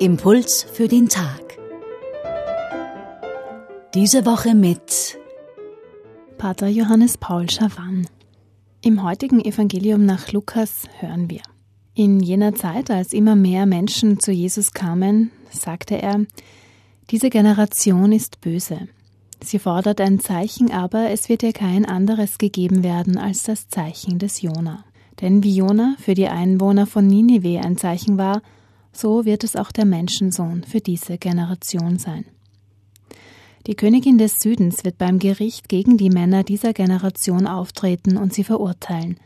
Impuls für den Tag. Diese Woche mit Pater Johannes Paul Schawan. Im heutigen Evangelium nach Lukas hören wir. In jener Zeit, als immer mehr Menschen zu Jesus kamen, sagte er, diese Generation ist böse. Sie fordert ein Zeichen, aber es wird ihr kein anderes gegeben werden als das Zeichen des Jona. Denn wie Jona für die Einwohner von Ninive ein Zeichen war, so wird es auch der Menschensohn für diese Generation sein. Die Königin des Südens wird beim Gericht gegen die Männer dieser Generation auftreten und sie verurteilen,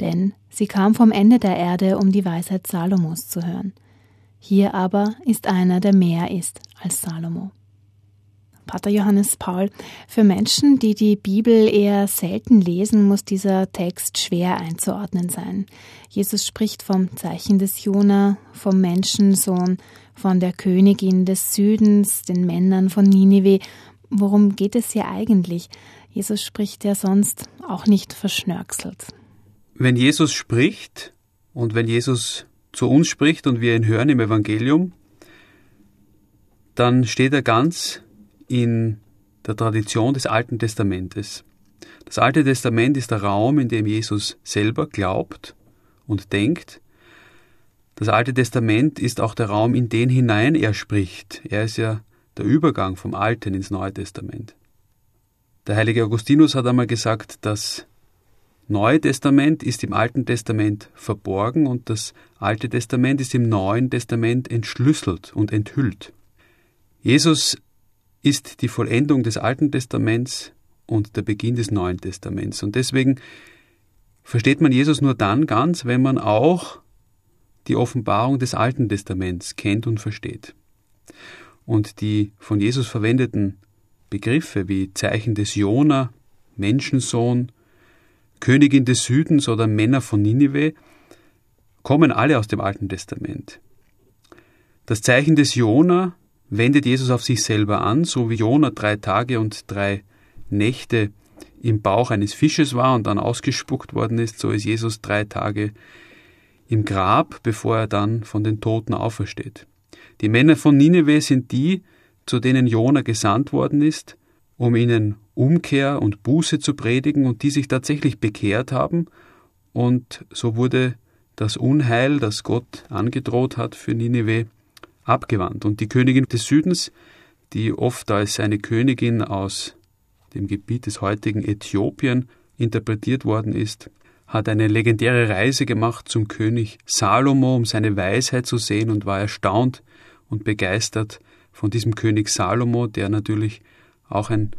denn sie kam vom Ende der Erde, um die Weisheit Salomos zu hören. Hier aber ist einer, der mehr ist als Salomo. Pater Johannes Paul, für Menschen, die die Bibel eher selten lesen, muss dieser Text schwer einzuordnen sein. Jesus spricht vom Zeichen des Jona, vom Menschensohn, von der Königin des Südens, den Männern von Ninive. Worum geht es hier eigentlich? Jesus spricht ja sonst auch nicht verschnörkselt. Wenn Jesus spricht und wenn Jesus zu uns spricht und wir ihn hören im Evangelium, dann steht er ganz in der Tradition des Alten Testamentes. Das Alte Testament ist der Raum, in dem Jesus selber glaubt und denkt. Das Alte Testament ist auch der Raum, in den hinein er spricht. Er ist ja der Übergang vom Alten ins Neue Testament. Der heilige Augustinus hat einmal gesagt, das Neue Testament ist im Alten Testament verborgen und das Alte Testament ist im Neuen Testament entschlüsselt und enthüllt. Jesus ist die Vollendung des Alten Testaments und der Beginn des Neuen Testaments. Und deswegen versteht man Jesus nur dann ganz, wenn man auch die Offenbarung des Alten Testaments kennt und versteht. Und die von Jesus verwendeten Begriffe wie Zeichen des Jona, Menschensohn, Königin des Südens oder Männer von Ninive kommen alle aus dem Alten Testament. Das Zeichen des Jona wendet Jesus auf sich selber an, so wie Jona drei Tage und drei Nächte im Bauch eines Fisches war und dann ausgespuckt worden ist, so ist Jesus drei Tage im Grab, bevor er dann von den Toten aufersteht. Die Männer von Nineveh sind die, zu denen Jona gesandt worden ist, um ihnen Umkehr und Buße zu predigen und die sich tatsächlich bekehrt haben, und so wurde das Unheil, das Gott angedroht hat für Nineveh, abgewandt. Und die Königin des Südens, die oft als eine Königin aus dem Gebiet des heutigen Äthiopien interpretiert worden ist, hat eine legendäre Reise gemacht zum König Salomo, um seine Weisheit zu sehen und war erstaunt und begeistert von diesem König Salomo, der natürlich auch ein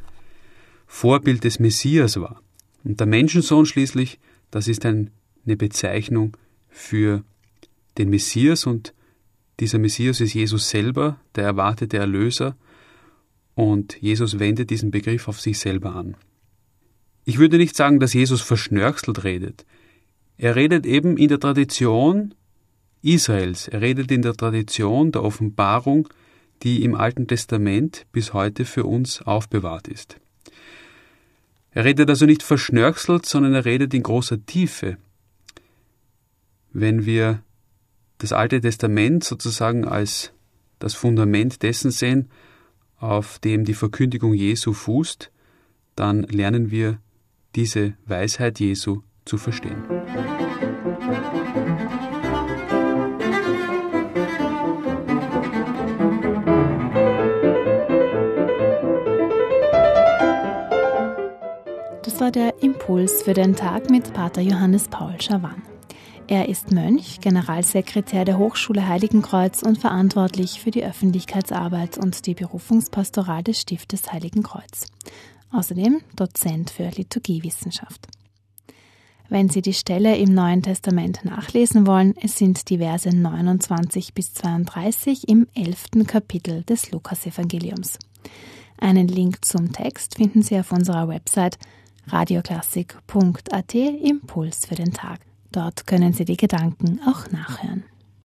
Vorbild des Messias war. Und der Menschensohn schließlich, das ist eine Bezeichnung für den Messias und dieser Messias ist Jesus selber, der erwartete Erlöser, und Jesus wendet diesen Begriff auf sich selber an. Ich würde nicht sagen, dass Jesus verschnörkselt redet. Er redet eben in der Tradition Israels. Er redet in der Tradition der Offenbarung, die im Alten Testament bis heute für uns aufbewahrt ist. Er redet also nicht verschnörkselt, sondern er redet in großer Tiefe. Wenn wir das Alte Testament sozusagen als das Fundament dessen sehen, auf dem die Verkündigung Jesu fußt, dann lernen wir diese Weisheit Jesu zu verstehen. Das war der Impuls für den Tag mit Pater Johannes Paul Schawan. Er ist Mönch, Generalsekretär der Hochschule Heiligenkreuz und verantwortlich für die Öffentlichkeitsarbeit und die Berufungspastoral des Stiftes Heiligenkreuz. Außerdem Dozent für Liturgiewissenschaft. Wenn Sie die Stelle im Neuen Testament nachlesen wollen, es sind die Verse 29 bis 32 im 11. Kapitel des Lukasevangeliums. Einen Link zum Text finden Sie auf unserer Website radioklassik.at Impuls für den Tag. Dort können Sie die Gedanken auch nachhören.